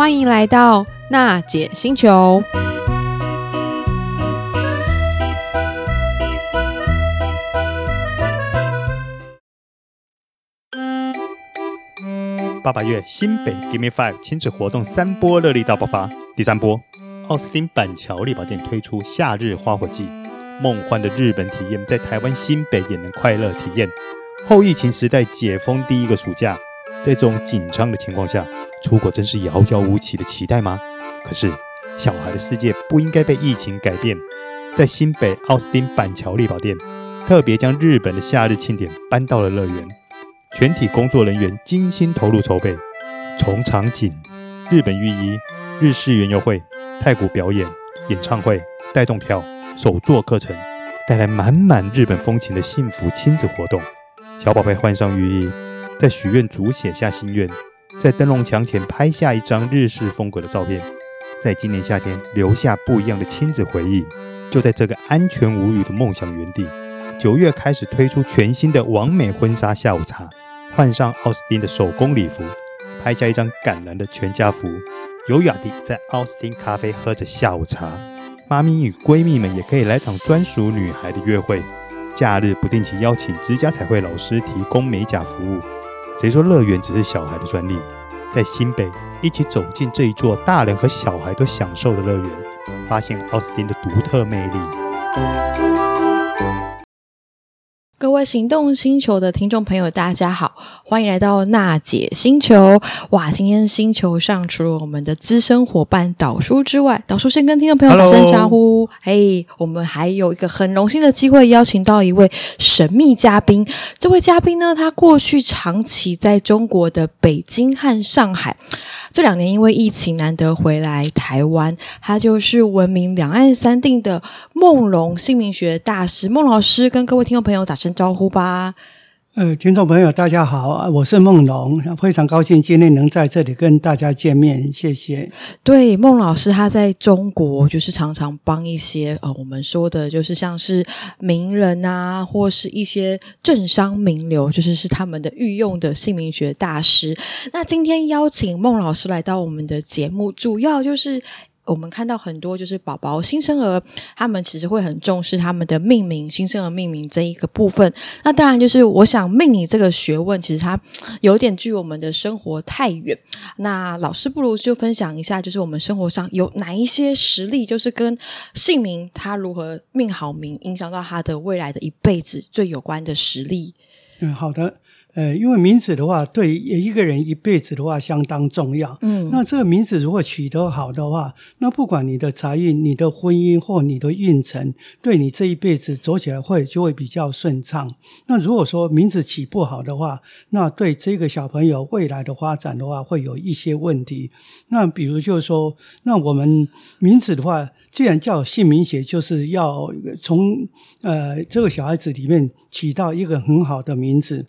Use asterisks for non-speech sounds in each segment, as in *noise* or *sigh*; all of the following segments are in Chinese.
欢迎来到娜姐星球。八八月新北 Give Me Five 亲子活动三波热力大爆发，第三波，奥斯汀板桥丽宝店推出夏日花火季，梦幻的日本体验在台湾新北也能快乐体验。后疫情时代解封第一个暑假，在这种紧张的情况下，出国真是遥遥无期的期待吗？可是小孩的世界不应该被疫情改变，在新北奥斯汀板桥丽宝店，特别将日本的夏日庆典搬到了乐园。全体工作人员精心投入筹备，从场景、日本浴衣、日式园游会、太鼓表演、演唱会、带动跳、手作课程，带来满满日本风情的幸福亲子活动。小宝贝换上浴衣，在许愿竹写下心愿，在灯笼墙前拍下一张日式风格的照片，在今年夏天留下不一样的亲子回忆。就在这个安全无虞的梦想园地。九月开始推出全新的完美婚纱下午茶，换上奥斯汀的手工礼服，拍下一张感人的全家福，优雅地在奥斯汀咖啡喝着下午茶。妈咪与闺蜜们也可以来场专属女孩的约会。假日不定期邀请指甲彩绘老师提供美甲服务。谁说乐园只是小孩的专利？在新北一起走进这一座大人和小孩都享受的乐园，发现奥斯汀的独特魅力。各位行动星球的听众朋友，大家好，欢迎来到娜姐星球。哇，今天星球上除了我们的资深伙伴导叔之外，导叔先跟听众朋友打声招呼。嘿，我们还有一个很荣幸的机会，邀请到一位神秘嘉宾。这位嘉宾呢，他过去长期在中国的北京和上海，这两年因为疫情难得回来台湾，他就是闻名两岸三地的梦龙姓名学大师孟老师，跟各位听众朋友打声。招呼吧，呃，听众朋友，大家好，我是孟龙，非常高兴今天能在这里跟大家见面，谢谢。对，孟老师他在中国就是常常帮一些呃，我们说的就是像是名人啊，或是一些政商名流，就是是他们的御用的姓名学大师。那今天邀请孟老师来到我们的节目，主要就是。我们看到很多就是宝宝新生儿，他们其实会很重视他们的命名，新生儿命名这一个部分。那当然就是我想命理这个学问，其实它有点距我们的生活太远。那老师不如就分享一下，就是我们生活上有哪一些实例，就是跟姓名他如何命好名，影响到他的未来的一辈子最有关的实例。嗯，好的。呃，因为名字的话，对一个人一辈子的话相当重要。嗯，那这个名字如果取得好的话，那不管你的财运、你的婚姻或你的运程，对你这一辈子走起来会就会比较顺畅。那如果说名字起不好的话，那对这个小朋友未来的发展的话，会有一些问题。那比如就是说，那我们名字的话，既然叫姓名学，就是要从呃这个小孩子里面起到一个很好的名字。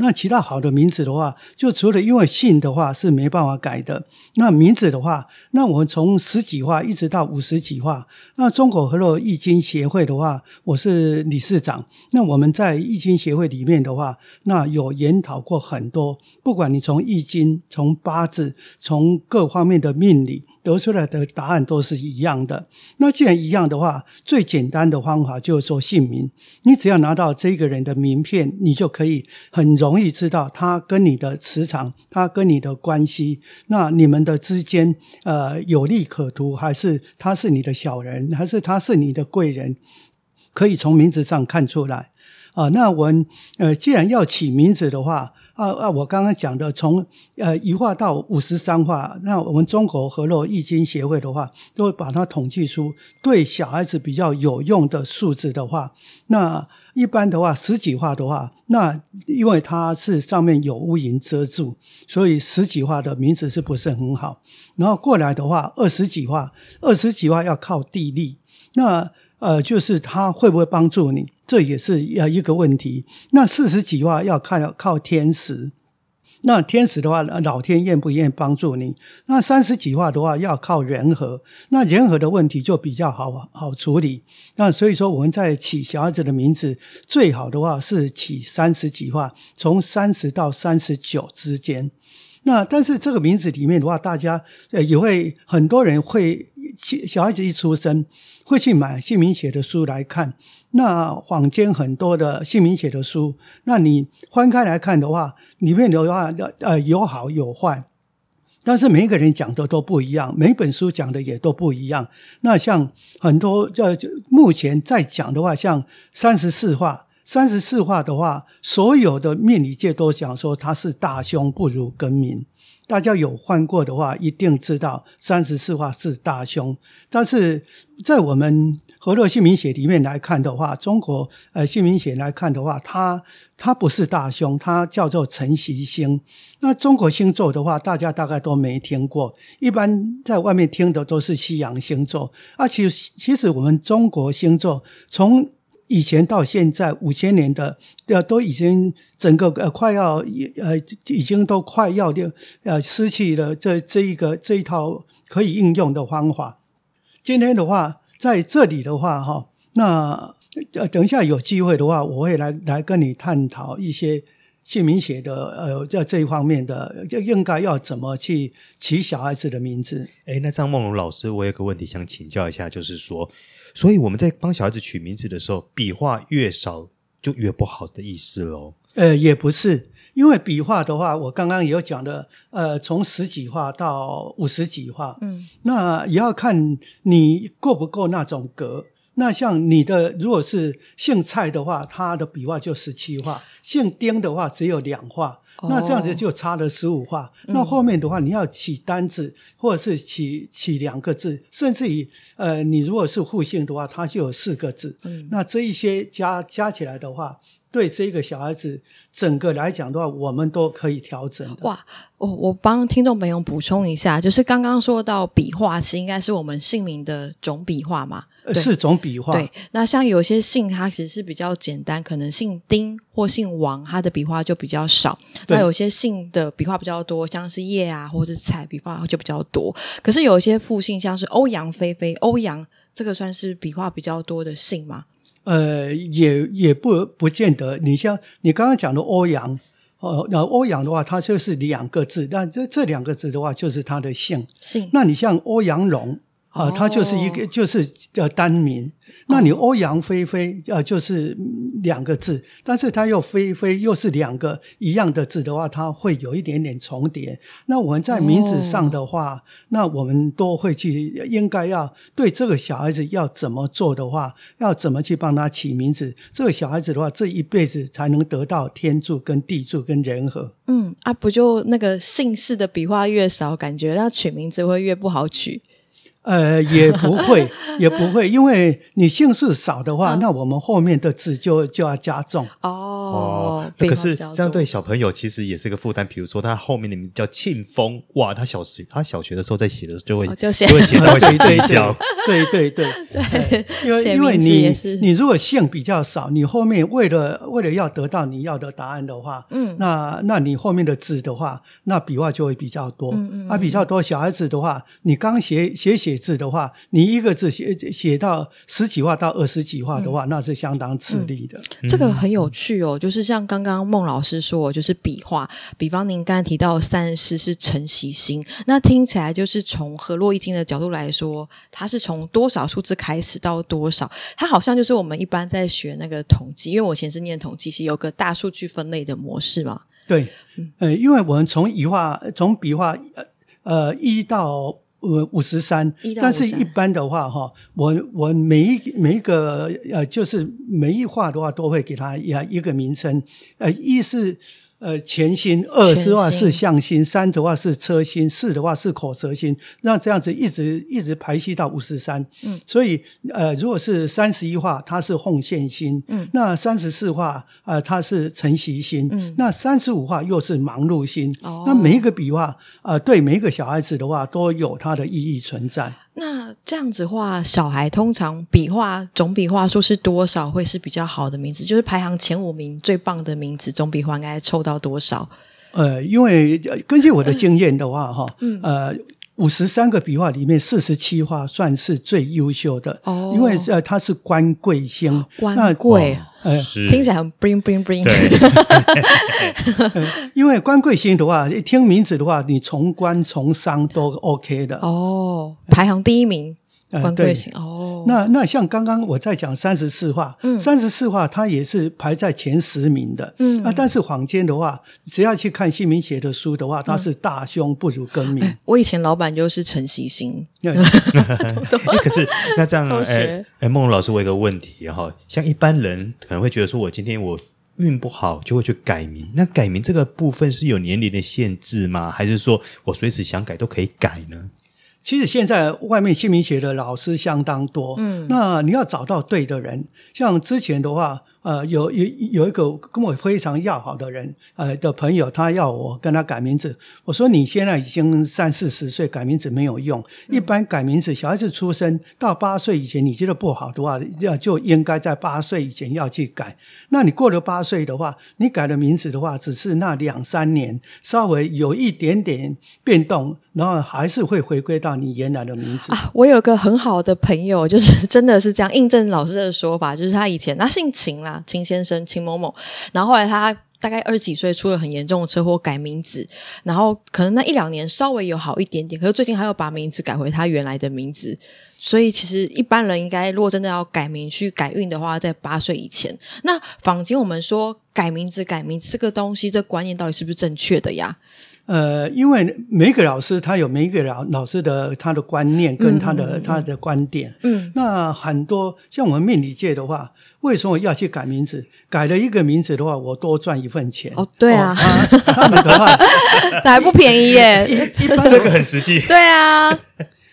那其他好的名字的话，就除了因为姓的话是没办法改的，那名字的话，那我们从十几话一直到五十几话。那中国河洛易经协会的话，我是理事长。那我们在易经协会里面的话，那有研讨过很多，不管你从易经、从八字、从各方面的命理得出来的答案都是一样的。那既然一样的话，最简单的方法就是说姓名，你只要拿到这个人的名片，你就可以很容。容易知道他跟你的磁场，他跟你的关系，那你们的之间，呃，有利可图，还是他是你的小人，还是他是你的贵人，可以从名字上看出来。啊，那我们呃，既然要起名字的话，啊啊，我刚刚讲的从呃一画到五十三画，那我们中国河洛易经协会的话，都会把它统计出对小孩子比较有用的数字的话，那一般的话十几画的话，那因为它是上面有乌云遮住，所以十几画的名字是不是很好？然后过来的话，二十几画，二十几画要靠地利，那。呃，就是它会不会帮助你，这也是呃一个问题。那四十几画要看靠天时，那天使的话，老天愿不愿意帮助你？那三十几画的话要靠人和，那人和的问题就比较好好处理。那所以说我们在起小孩子的名字，最好的话是起三十几画，从三十到三十九之间。那但是这个名字里面的话，大家呃也会很多人会小孩子一出生会去买姓名写的书来看。那坊间很多的姓名写的书，那你翻开来看的话，里面的话呃有好有坏，但是每一个人讲的都不一样，每本书讲的也都不一样。那像很多呃目前在讲的话，像三十四话。三十四画的话，所有的命理界都讲说它是大凶不如更名。大家有换过的话，一定知道三十四画是大凶。但是在我们河洛姓名学里面来看的话，中国呃姓名学来看的话，它它不是大凶，它叫做晨曦星。那中国星座的话，大家大概都没听过，一般在外面听的都是西洋星座。啊，其实其实我们中国星座从以前到现在五千年的，呃，都已经整个呃快要呃已经都快要的呃失去了这这一个这一套可以应用的方法。今天的话，在这里的话哈，那呃等一下有机会的话，我会来来跟你探讨一些姓名写的呃在这一方面的，就应该要怎么去起小孩子的名字。哎，那张梦龙老师，我有个问题想请教一下，就是说。所以我们在帮小孩子取名字的时候，笔画越少就越不好的意思喽？呃，也不是，因为笔画的话，我刚刚也有讲的，呃，从十几画到五十几画，嗯，那也要看你够不够那种格。那像你的，如果是姓蔡的话，他的笔画就十七画；姓丁的话，只有两画。那这样子就差了十五画。哦、那后面的话，你要起单字，或者是起起两个字，甚至于呃，你如果是复姓的话，它就有四个字。嗯，那这一些加加起来的话，对这个小孩子整个来讲的话，我们都可以调整的。哇，我我帮听众朋友补充一下，就是刚刚说到笔画是应该是我们姓名的总笔画嘛？是种笔画。对，那像有些姓，它其实是比较简单，可能姓丁或姓王，它的笔画就比较少。那有些姓的笔画比较多，像是叶啊，或者是彩，笔画就比较多。可是有一些复姓，像是欧阳菲菲、欧阳，这个算是笔画比较多的姓吗？呃，也也不不见得。你像你刚刚讲的欧阳，哦、呃，那欧阳的话，它就是两个字，但这这两个字的话，就是他的姓。姓。那你像欧阳龙。啊，他就是一个，就是叫单名。那你欧阳菲菲，呃，就是两个字，但是它又菲菲又是两个一样的字的话，它会有一点点重叠。那我们在名字上的话，哦、那我们都会去，应该要对这个小孩子要怎么做的话，要怎么去帮他起名字？这个小孩子的话，这一辈子才能得到天助、跟地助、跟人和。嗯，啊，不就那个姓氏的笔画越少，感觉他取名字会越不好取。呃，也不会，*laughs* 也不会，因为你姓氏少的话，嗯、那我们后面的字就就要加重。哦，哦，可是这样对小朋友其实也是个负担。比如说他后面的名字叫庆丰，哇，他小学他小学的时候在写的时候就会、哦、就，写就会写到会 *laughs* 对小，对对对对，因为因为你你如果姓比较少，你后面为了为了要得到你要的答案的话，嗯，那那你后面的字的话，那笔画就会比较多。嗯嗯，啊，比较多小孩子的话，你刚写写写。写字的话，你一个字写写到十几画到二十几画的话，嗯、那是相当吃力的。嗯、这个很有趣哦，就是像刚刚孟老师说，就是笔画，比方您刚才提到三十四是辰戌星，那听起来就是从河洛易经的角度来说，它是从多少数字开始到多少？它好像就是我们一般在学那个统计，因为我以前是念统计系，有个大数据分类的模式嘛。对，嗯、呃，因为我们从笔画从笔画呃一到。呃，五十三，但是一般的话，哈，我我每一每一个呃，就是每一画的话，都会给它一一个名称，呃，一是。呃，前心，二的话是向心，三的话是车心，四的话是口舌心，那这样子一直一直排序到五十三。嗯，所以呃，如果是三十一画，它是奉献心。嗯，那三十四画，呃，它是辰戌星。嗯，那三十五画又是忙碌心。哦，那每一个笔画，呃，对每一个小孩子的话，都有它的意义存在。那这样子的话，小孩通常笔画总笔画数是多少会是比较好的名字？就是排行前五名最棒的名字，总笔画应该凑到多少？呃，因为根据我的经验的话，哈、嗯，呃，五十三个笔画里面，四十七画算是最优秀的。哦，因为呃，它是官贵星，官贵。呃，听起来很 bling bling bling。*laughs* 因为官贵姓的话，一听名字的话，你从官从商都 OK 的。哦，排行第一名。官贵姓、呃、哦，那那像刚刚我在讲三十四画，三十四画它也是排在前十名的，嗯啊，但是坊间的话，只要去看姓名学的书的话，它是大凶不如更名。我以前老板就是陈锡兴，*laughs* *laughs* 可是那这样，哎哎，孟老师，我有个问题哈，像一般人可能会觉得说，我今天我运不好，就会去改名。那改名这个部分是有年龄的限制吗？还是说我随时想改都可以改呢？其实现在外面姓名学的老师相当多，嗯，那你要找到对的人，像之前的话。呃，有有有一个跟我非常要好的人，呃的朋友，他要我跟他改名字。我说你现在已经三四十岁，改名字没有用。一般改名字，小孩子出生到八岁以前，你觉得不好的话，要就应该在八岁以前要去改。那你过了八岁的话，你改了名字的话，只是那两三年稍微有一点点变动，然后还是会回归到你原来的名字。啊，我有个很好的朋友，就是真的是这样印证老师的说法，就是他以前他姓秦啦。啊秦先生，秦某某，然后后来他大概二十几岁出了很严重的车祸，改名字，然后可能那一两年稍微有好一点点，可是最近他又把名字改回他原来的名字，所以其实一般人应该如果真的要改名去改运的话，在八岁以前。那坊间我们说改名字、改名这个东西，这观念到底是不是正确的呀？呃，因为每一个老师他有每一个老老师的他的观念跟他的、嗯、他的观点，嗯，那很多像我们命理界的话，为什么要去改名字？改了一个名字的话，我多赚一份钱。哦，对啊，哦、他，他们的话 *laughs* 还不便宜耶，*laughs* 一一般这个很实际。对啊。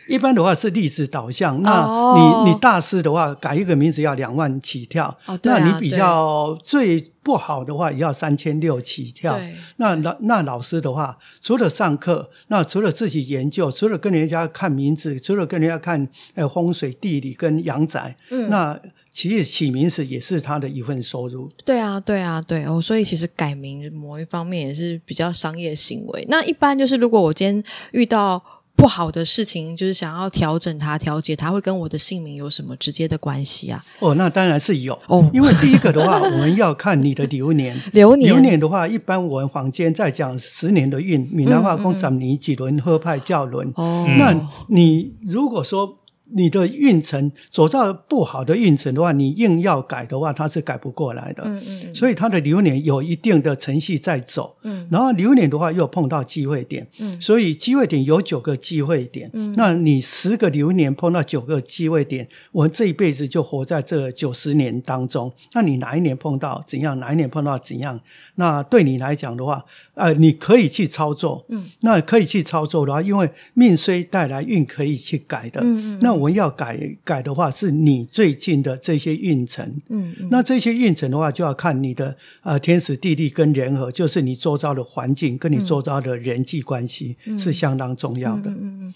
一般的话是历史导向，那你、oh. 你大师的话改一个名字要两万起跳，oh, 那你比较最不好的话也要三千六起跳。那老那老师的话，除了上课，那除了自己研究，除了跟人家看名字，除了跟人家看呃风水地理跟阳宅，嗯，那其实起名字也是他的一份收入。对啊，对啊，对哦，所以其实改名某一方面也是比较商业行为。那一般就是如果我今天遇到。不好的事情就是想要调整它、调节它，会跟我的姓名有什么直接的关系啊？哦，那当然是有哦。因为第一个的话，我们要看你的流年。*laughs* 流年，流年的话，一般我们房间在讲十年的运，闽南话讲十年几轮合派教轮。哦，那你如果说。你的运程走到不好的运程的话，你硬要改的话，它是改不过来的。嗯嗯。所以它的流年有一定的程序在走。嗯。然后流年的话又碰到机会点。嗯。所以机会点有九个机会点。嗯。那你十个流年碰到九个机会点，我们这一辈子就活在这九十年当中。那你哪一年碰到怎样？哪一年碰到怎样？那对你来讲的话，呃，你可以去操作。嗯。那可以去操作的话，因为命虽带来，运可以去改的。嗯嗯。那我们要改改的话，是你最近的这些运程。嗯，嗯，那这些运程的话，就要看你的呃天时地利跟人和，就是你周遭的环境跟你周遭的人际关系是相当重要的。嗯嗯，嗯。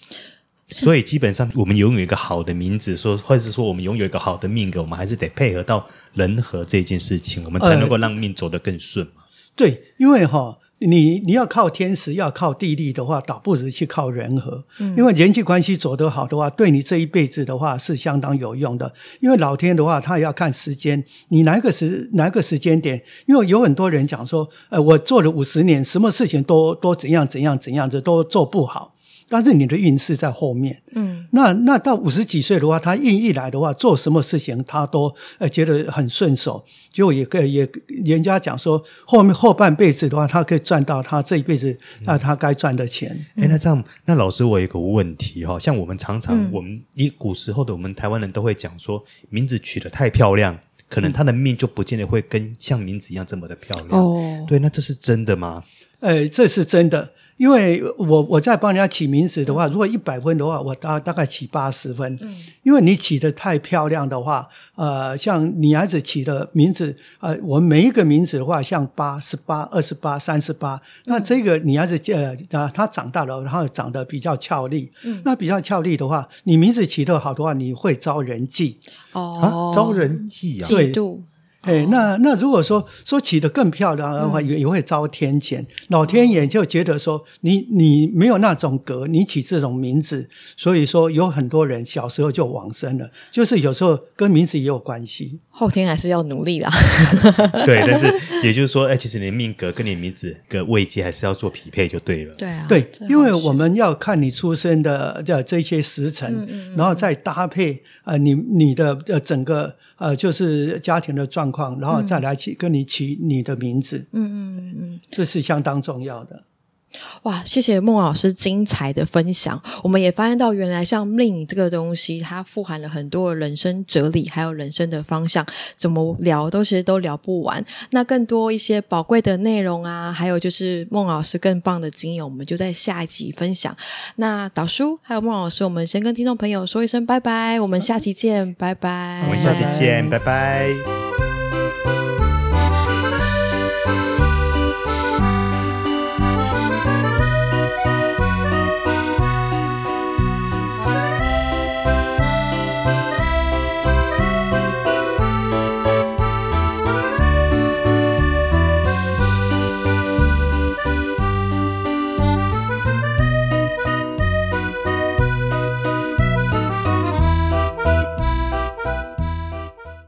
所以基本上，我们拥有一个好的名字，说或者是说我们拥有一个好的命格，我们还是得配合到人和这件事情，我们才能够让命走得更顺嘛。呃，对，因为哈。你你要靠天时，要靠地利的话，倒不如去靠人和。嗯，因为人际关系走得好的话，对你这一辈子的话是相当有用的。因为老天的话，他也要看时间，你哪个时哪个时间点？因为有很多人讲说，呃，我做了五十年，什么事情都都怎样怎样怎样子都做不好。但是你的运势在后面，嗯，那那到五十几岁的话，他运一来的话，做什么事情他都呃觉得很顺手，结果也可以也人家讲说，后面后半辈子的话，他可以赚到他这一辈子那他该赚的钱。哎、嗯，那这样，那老师我有一个问题哈，像我们常常、嗯、我们以古时候的我们台湾人都会讲说，名字取得太漂亮，可能他的命就不见得会跟像名字一样这么的漂亮。哦，对，那这是真的吗？呃，这是真的。因为我我在帮人家起名字的话，如果一百分的话，我大大概起八十分。嗯，因为你起得太漂亮的话，呃，像女孩子起的名字，呃，我们每一个名字的话，像八十八、二十八、三十八，那这个女孩子呃，她长大了，然后长得比较俏丽。嗯，那比较俏丽的话，你名字起得好的话，你会招人忌。哦，招人忌啊？对。哎，那那如果说说起得更漂亮的话，也、嗯、也会遭天谴。老天爷就觉得说你你没有那种格，你起这种名字，所以说有很多人小时候就往生了。就是有时候跟名字也有关系。后天还是要努力的。*laughs* 对，但是也就是说，哎，其实你的命格跟你名字的位阶还是要做匹配就对了。对啊，对，因为我们要看你出生的这这些时辰，嗯嗯嗯，然后再搭配呃你你的呃整个呃就是家庭的状况，然后再来起跟你起你的名字。嗯嗯嗯嗯，这是相当重要的。哇，谢谢孟老师精彩的分享。我们也发现到，原来像命这个东西，它富含了很多人生哲理，还有人生的方向。怎么聊都其实都聊不完。那更多一些宝贵的内容啊，还有就是孟老师更棒的经验，我们就在下一集分享。那导叔还有孟老师，我们先跟听众朋友说一声拜拜，我们下期见，拜拜。我们下期见，拜拜。